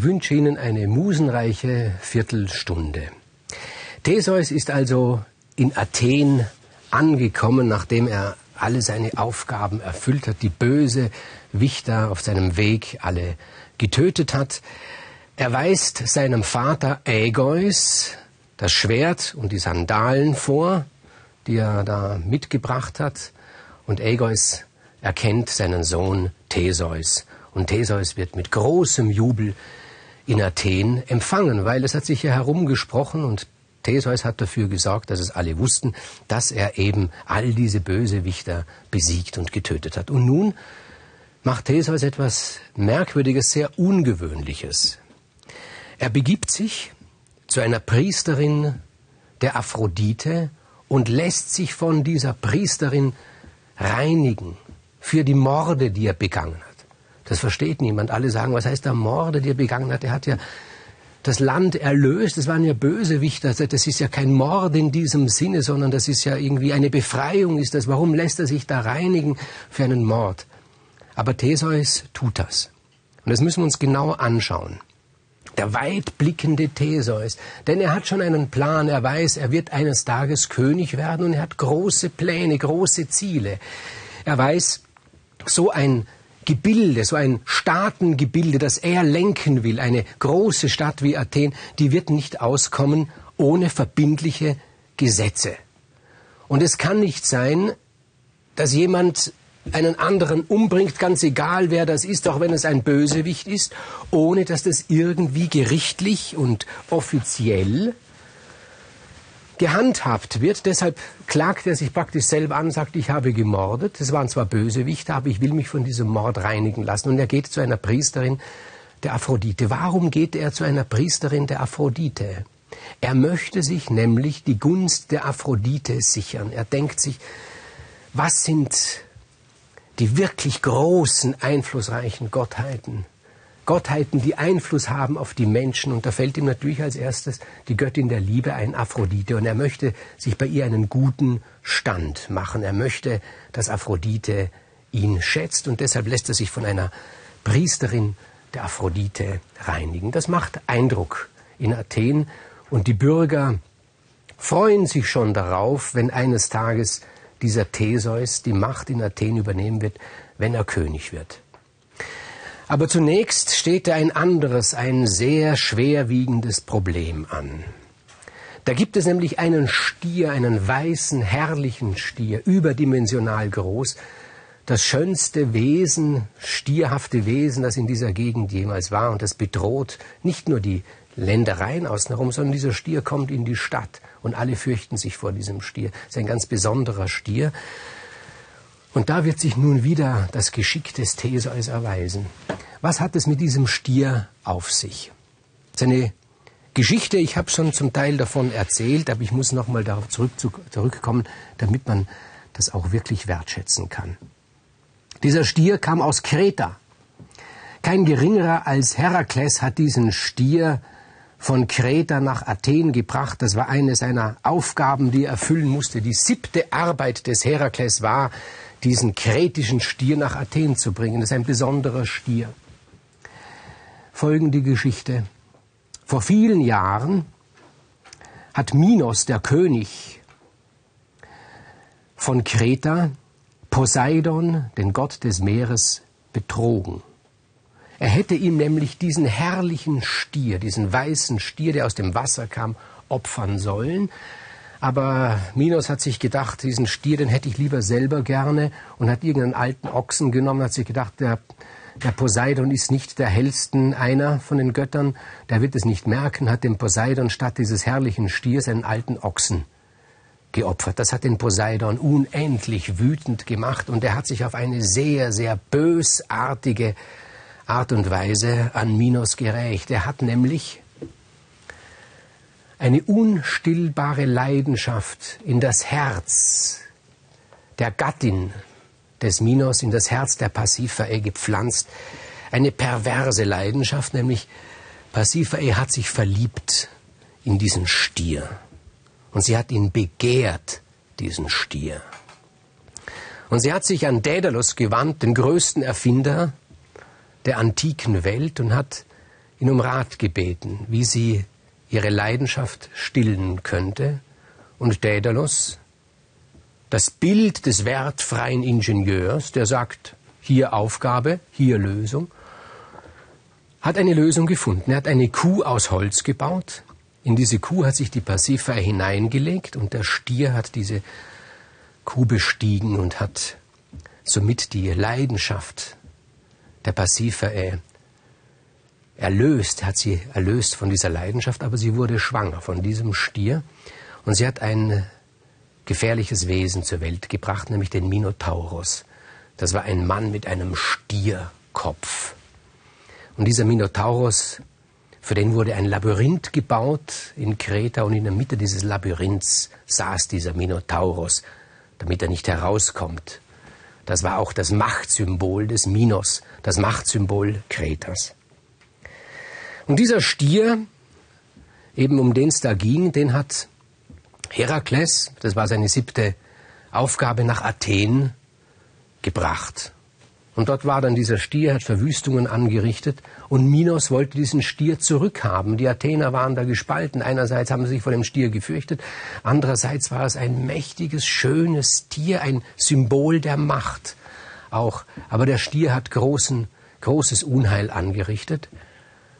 Ich wünsche Ihnen eine musenreiche Viertelstunde. Theseus ist also in Athen angekommen, nachdem er alle seine Aufgaben erfüllt hat, die böse Wichter auf seinem Weg alle getötet hat. Er weist seinem Vater Ägeus das Schwert und die Sandalen vor, die er da mitgebracht hat. Und Ägeus erkennt seinen Sohn Theseus. Und Theseus wird mit großem Jubel in Athen empfangen, weil es hat sich ja herumgesprochen und Theseus hat dafür gesorgt, dass es alle wussten, dass er eben all diese Bösewichter besiegt und getötet hat. Und nun macht Theseus etwas Merkwürdiges, sehr Ungewöhnliches. Er begibt sich zu einer Priesterin der Aphrodite und lässt sich von dieser Priesterin reinigen für die Morde, die er begangen hat. Das versteht niemand. Alle sagen, was heißt der Morde, die er begangen hat? Er hat ja das Land erlöst. Das waren ja Bösewichter. Das ist ja kein Mord in diesem Sinne, sondern das ist ja irgendwie eine Befreiung ist das. Warum lässt er sich da reinigen für einen Mord? Aber Theseus tut das. Und das müssen wir uns genau anschauen. Der weitblickende Theseus. Denn er hat schon einen Plan. Er weiß, er wird eines Tages König werden und er hat große Pläne, große Ziele. Er weiß, so ein Gebilde, so ein Staatengebilde, das er lenken will, eine große Stadt wie Athen, die wird nicht auskommen ohne verbindliche Gesetze. Und es kann nicht sein, dass jemand einen anderen umbringt, ganz egal wer das ist, auch wenn es ein Bösewicht ist, ohne dass das irgendwie gerichtlich und offiziell gehandhabt wird. Deshalb klagt er sich praktisch selber an, sagt, ich habe gemordet. Es waren zwar Bösewichte, aber ich will mich von diesem Mord reinigen lassen. Und er geht zu einer Priesterin der Aphrodite. Warum geht er zu einer Priesterin der Aphrodite? Er möchte sich nämlich die Gunst der Aphrodite sichern. Er denkt sich, was sind die wirklich großen, einflussreichen Gottheiten? Gottheiten, die Einfluss haben auf die Menschen. Und da fällt ihm natürlich als erstes die Göttin der Liebe ein, Aphrodite. Und er möchte sich bei ihr einen guten Stand machen. Er möchte, dass Aphrodite ihn schätzt. Und deshalb lässt er sich von einer Priesterin der Aphrodite reinigen. Das macht Eindruck in Athen. Und die Bürger freuen sich schon darauf, wenn eines Tages dieser Theseus die Macht in Athen übernehmen wird, wenn er König wird. Aber zunächst steht da ein anderes, ein sehr schwerwiegendes Problem an. Da gibt es nämlich einen Stier, einen weißen, herrlichen Stier, überdimensional groß, das schönste Wesen, stierhafte Wesen, das in dieser Gegend jemals war, und das bedroht nicht nur die Ländereien außen herum, sondern dieser Stier kommt in die Stadt und alle fürchten sich vor diesem Stier. Es ist ein ganz besonderer Stier. Und da wird sich nun wieder das Geschick des Theseus erweisen. Was hat es mit diesem Stier auf sich? Seine Geschichte, ich habe schon zum Teil davon erzählt, aber ich muss nochmal darauf zurück, zurückkommen, damit man das auch wirklich wertschätzen kann. Dieser Stier kam aus Kreta. Kein geringerer als Herakles hat diesen Stier von Kreta nach Athen gebracht. Das war eine seiner Aufgaben, die er erfüllen musste. Die siebte Arbeit des Herakles war, diesen kretischen Stier nach Athen zu bringen. Das ist ein besonderer Stier. Folgende Geschichte. Vor vielen Jahren hat Minos, der König von Kreta, Poseidon, den Gott des Meeres, betrogen. Er hätte ihm nämlich diesen herrlichen Stier, diesen weißen Stier, der aus dem Wasser kam, opfern sollen. Aber Minos hat sich gedacht, diesen Stier, den hätte ich lieber selber gerne und hat irgendeinen alten Ochsen genommen, hat sich gedacht, der, der Poseidon ist nicht der hellsten einer von den Göttern, der wird es nicht merken, hat dem Poseidon statt dieses herrlichen Stiers einen alten Ochsen geopfert. Das hat den Poseidon unendlich wütend gemacht und er hat sich auf eine sehr, sehr bösartige Art und Weise an Minos gerecht. Er hat nämlich eine unstillbare Leidenschaft in das Herz der Gattin des Minos, in das Herz der Pasiphae gepflanzt. Eine perverse Leidenschaft, nämlich Pasiphae hat sich verliebt in diesen Stier. Und sie hat ihn begehrt, diesen Stier. Und sie hat sich an Daedalus gewandt, den größten Erfinder der antiken Welt, und hat ihn um Rat gebeten, wie sie ihre Leidenschaft stillen könnte. Und Daedalus, das Bild des wertfreien Ingenieurs, der sagt, hier Aufgabe, hier Lösung, hat eine Lösung gefunden. Er hat eine Kuh aus Holz gebaut. In diese Kuh hat sich die Pasiphae hineingelegt und der Stier hat diese Kuh bestiegen und hat somit die Leidenschaft der Pasiphae erlöst, hat sie erlöst von dieser Leidenschaft, aber sie wurde schwanger von diesem Stier und sie hat ein gefährliches Wesen zur Welt gebracht, nämlich den Minotaurus. Das war ein Mann mit einem Stierkopf. Und dieser Minotaurus, für den wurde ein Labyrinth gebaut in Kreta und in der Mitte dieses Labyrinths saß dieser Minotaurus, damit er nicht herauskommt. Das war auch das Machtsymbol des Minos, das Machtsymbol Kretas. Und dieser Stier, eben um den es da ging, den hat Herakles, das war seine siebte Aufgabe, nach Athen gebracht. Und dort war dann dieser Stier, hat Verwüstungen angerichtet und Minos wollte diesen Stier zurückhaben. Die Athener waren da gespalten. Einerseits haben sie sich vor dem Stier gefürchtet, andererseits war es ein mächtiges, schönes Tier, ein Symbol der Macht auch. Aber der Stier hat großen, großes Unheil angerichtet.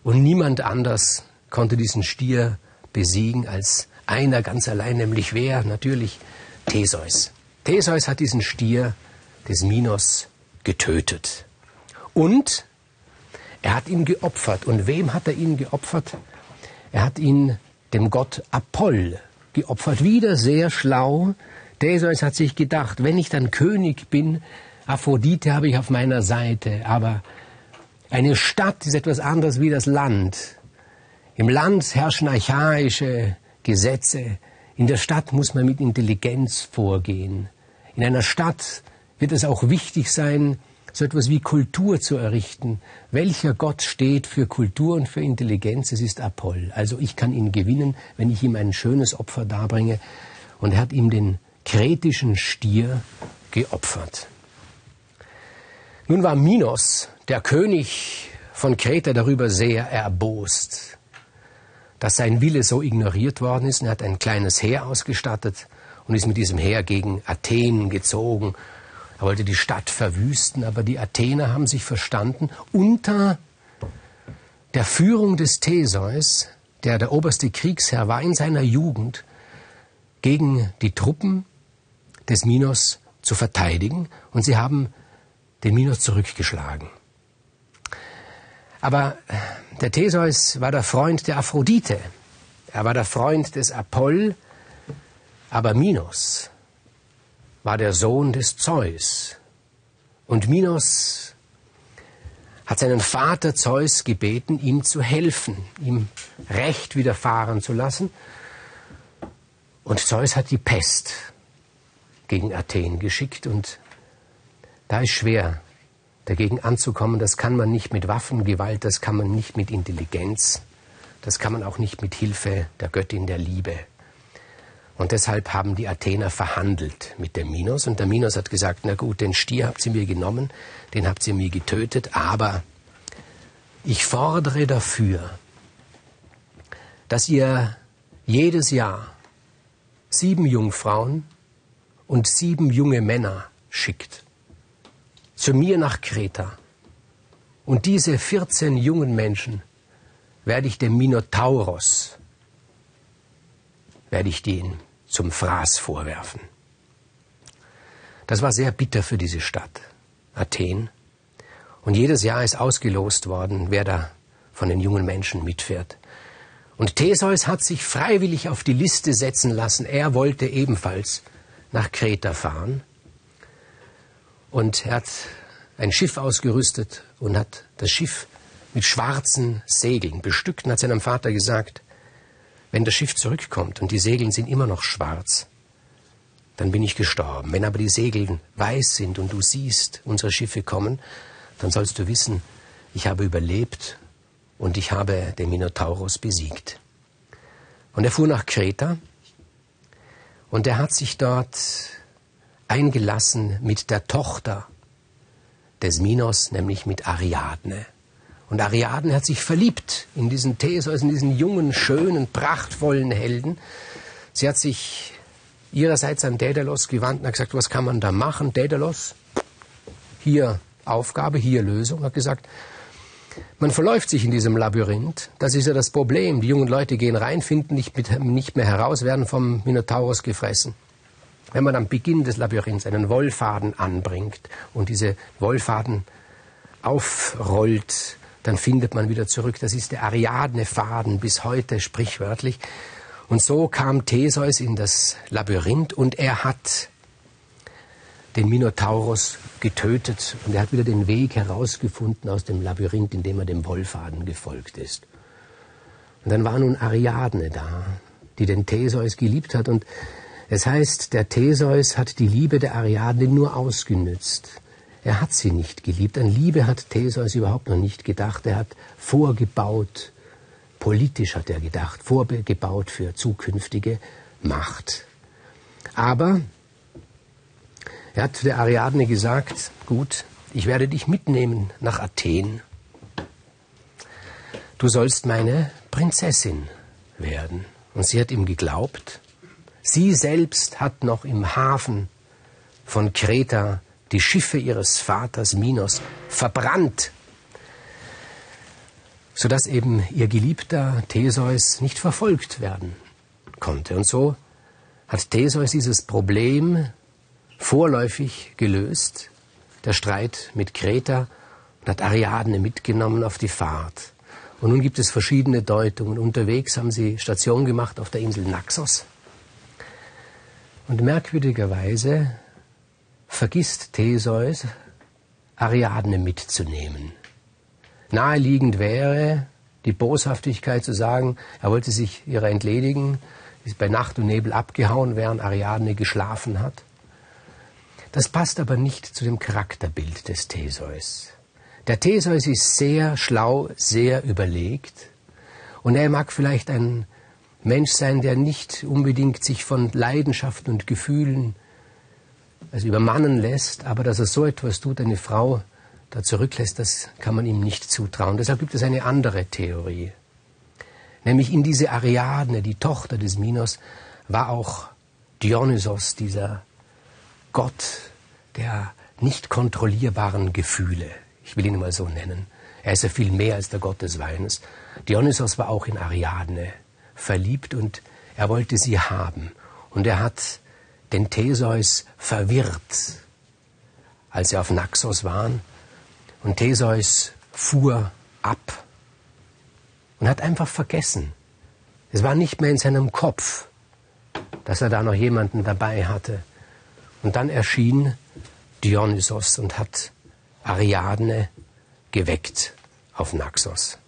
Und niemand anders konnte diesen Stier besiegen als einer ganz allein, nämlich wer? Natürlich Theseus. Theseus hat diesen Stier des Minos getötet. Und er hat ihn geopfert. Und wem hat er ihn geopfert? Er hat ihn dem Gott Apoll geopfert. Wieder sehr schlau. Theseus hat sich gedacht, wenn ich dann König bin, Aphrodite habe ich auf meiner Seite, aber eine Stadt ist etwas anderes wie das Land. Im Land herrschen archaische Gesetze. In der Stadt muss man mit Intelligenz vorgehen. In einer Stadt wird es auch wichtig sein, so etwas wie Kultur zu errichten. Welcher Gott steht für Kultur und für Intelligenz? Es ist Apoll. Also ich kann ihn gewinnen, wenn ich ihm ein schönes Opfer darbringe. Und er hat ihm den kretischen Stier geopfert. Nun war Minos, der König von Kreta, darüber sehr erbost, dass sein Wille so ignoriert worden ist. Er hat ein kleines Heer ausgestattet und ist mit diesem Heer gegen Athen gezogen. Er wollte die Stadt verwüsten, aber die Athener haben sich verstanden unter der Führung des Theseus, der der oberste Kriegsherr war in seiner Jugend, gegen die Truppen des Minos zu verteidigen. Und sie haben den Minos zurückgeschlagen. Aber der Theseus war der Freund der Aphrodite. Er war der Freund des Apoll. Aber Minos war der Sohn des Zeus. Und Minos hat seinen Vater Zeus gebeten, ihm zu helfen, ihm Recht widerfahren zu lassen. Und Zeus hat die Pest gegen Athen geschickt und da ist schwer, dagegen anzukommen. Das kann man nicht mit Waffengewalt, das kann man nicht mit Intelligenz, das kann man auch nicht mit Hilfe der Göttin der Liebe. Und deshalb haben die Athener verhandelt mit dem Minos. Und der Minos hat gesagt, na gut, den Stier habt ihr mir genommen, den habt ihr mir getötet, aber ich fordere dafür, dass ihr jedes Jahr sieben Jungfrauen und sieben junge Männer schickt zu mir nach Kreta. Und diese 14 jungen Menschen werde ich dem Minotauros, werde ich den zum Fraß vorwerfen. Das war sehr bitter für diese Stadt, Athen. Und jedes Jahr ist ausgelost worden, wer da von den jungen Menschen mitfährt. Und Theseus hat sich freiwillig auf die Liste setzen lassen. Er wollte ebenfalls nach Kreta fahren. Und er hat ein Schiff ausgerüstet und hat das Schiff mit schwarzen Segeln bestückt und hat seinem Vater gesagt, wenn das Schiff zurückkommt und die Segeln sind immer noch schwarz, dann bin ich gestorben. Wenn aber die Segeln weiß sind und du siehst unsere Schiffe kommen, dann sollst du wissen, ich habe überlebt und ich habe den Minotaurus besiegt. Und er fuhr nach Kreta und er hat sich dort eingelassen mit der Tochter des Minos, nämlich mit Ariadne. Und Ariadne hat sich verliebt in diesen Theseus, in diesen jungen, schönen, prachtvollen Helden. Sie hat sich ihrerseits an Daedalus gewandt und hat gesagt, was kann man da machen? Daedalus, hier Aufgabe, hier Lösung, hat gesagt, man verläuft sich in diesem Labyrinth. Das ist ja das Problem. Die jungen Leute gehen rein, finden nicht, nicht mehr heraus, werden vom Minotaurus gefressen. Wenn man am Beginn des Labyrinths einen Wollfaden anbringt und diese Wollfaden aufrollt, dann findet man wieder zurück. Das ist der Ariadne-Faden bis heute sprichwörtlich. Und so kam Theseus in das Labyrinth und er hat den Minotaurus getötet und er hat wieder den Weg herausgefunden aus dem Labyrinth, in dem er dem Wollfaden gefolgt ist. Und dann war nun Ariadne da, die den Theseus geliebt hat und es heißt, der Theseus hat die Liebe der Ariadne nur ausgenützt. Er hat sie nicht geliebt. An Liebe hat Theseus überhaupt noch nicht gedacht. Er hat vorgebaut, politisch hat er gedacht, vorgebaut für zukünftige Macht. Aber er hat der Ariadne gesagt, gut, ich werde dich mitnehmen nach Athen. Du sollst meine Prinzessin werden. Und sie hat ihm geglaubt. Sie selbst hat noch im Hafen von Kreta die Schiffe ihres Vaters Minos verbrannt, sodass eben ihr geliebter Theseus nicht verfolgt werden konnte. Und so hat Theseus dieses Problem vorläufig gelöst, der Streit mit Kreta, und hat Ariadne mitgenommen auf die Fahrt. Und nun gibt es verschiedene Deutungen. Unterwegs haben sie Station gemacht auf der Insel Naxos. Und merkwürdigerweise vergisst Theseus, Ariadne mitzunehmen. Naheliegend wäre die Boshaftigkeit zu sagen, er wollte sich ihrer entledigen, ist bei Nacht und Nebel abgehauen, während Ariadne geschlafen hat. Das passt aber nicht zu dem Charakterbild des Theseus. Der Theseus ist sehr schlau, sehr überlegt und er mag vielleicht ein Mensch sein, der nicht unbedingt sich von Leidenschaft und Gefühlen also übermannen lässt, aber dass er so etwas tut, eine Frau da zurücklässt, das kann man ihm nicht zutrauen. Deshalb gibt es eine andere Theorie. Nämlich in diese Ariadne, die Tochter des Minos, war auch Dionysos, dieser Gott der nicht kontrollierbaren Gefühle. Ich will ihn mal so nennen. Er ist ja viel mehr als der Gott des Weines. Dionysos war auch in Ariadne verliebt und er wollte sie haben. Und er hat den Theseus verwirrt, als sie auf Naxos waren. Und Theseus fuhr ab und hat einfach vergessen. Es war nicht mehr in seinem Kopf, dass er da noch jemanden dabei hatte. Und dann erschien Dionysos und hat Ariadne geweckt auf Naxos.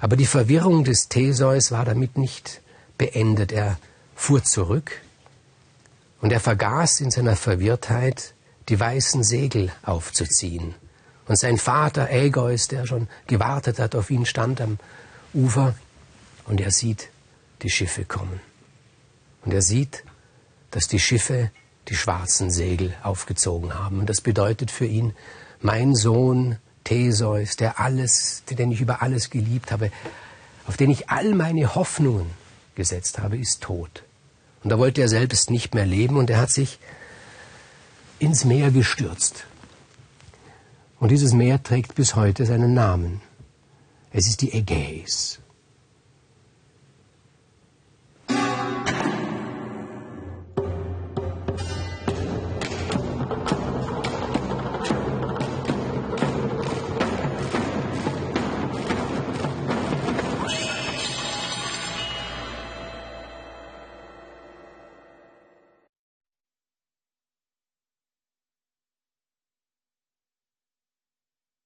Aber die Verwirrung des Theseus war damit nicht beendet. Er fuhr zurück und er vergaß in seiner Verwirrtheit, die weißen Segel aufzuziehen. Und sein Vater Ägeus, der schon gewartet hat auf ihn, stand am Ufer und er sieht die Schiffe kommen. Und er sieht, dass die Schiffe die schwarzen Segel aufgezogen haben. Und das bedeutet für ihn, mein Sohn Theseus, der alles, den ich über alles geliebt habe, auf den ich all meine Hoffnungen gesetzt habe, ist tot. Und da wollte er selbst nicht mehr leben und er hat sich ins Meer gestürzt. Und dieses Meer trägt bis heute seinen Namen. Es ist die Ägäis.